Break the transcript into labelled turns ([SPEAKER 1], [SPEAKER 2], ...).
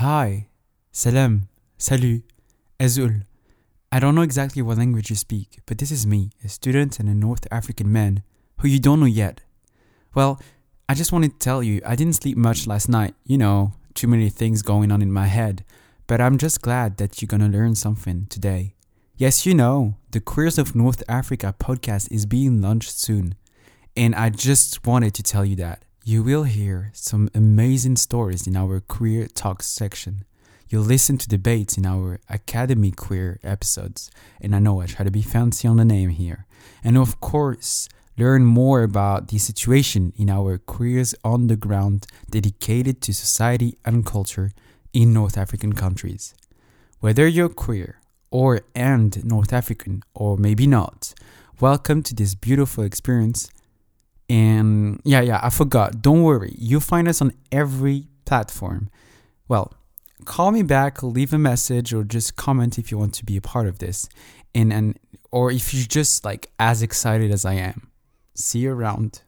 [SPEAKER 1] Hi, salam, salut, azul. I don't know exactly what language you speak, but this is me, a student and a North African man who you don't know yet. Well, I just wanted to tell you I didn't sleep much last night, you know, too many things going on in my head, but I'm just glad that you're gonna learn something today. Yes, you know, the Queers of North Africa podcast is being launched soon, and I just wanted to tell you that. You will hear some amazing stories in our Queer Talks section. You'll listen to debates in our Academy Queer episodes, and I know I try to be fancy on the name here. And of course, learn more about the situation in our Queers on the Ground dedicated to society and culture in North African countries. Whether you're queer or and North African or maybe not, welcome to this beautiful experience and yeah, yeah, I forgot. Don't worry. You'll find us on every platform. Well, call me back, leave a message, or just comment if you want to be a part of this. And, and or if you're just like as excited as I am. See you around.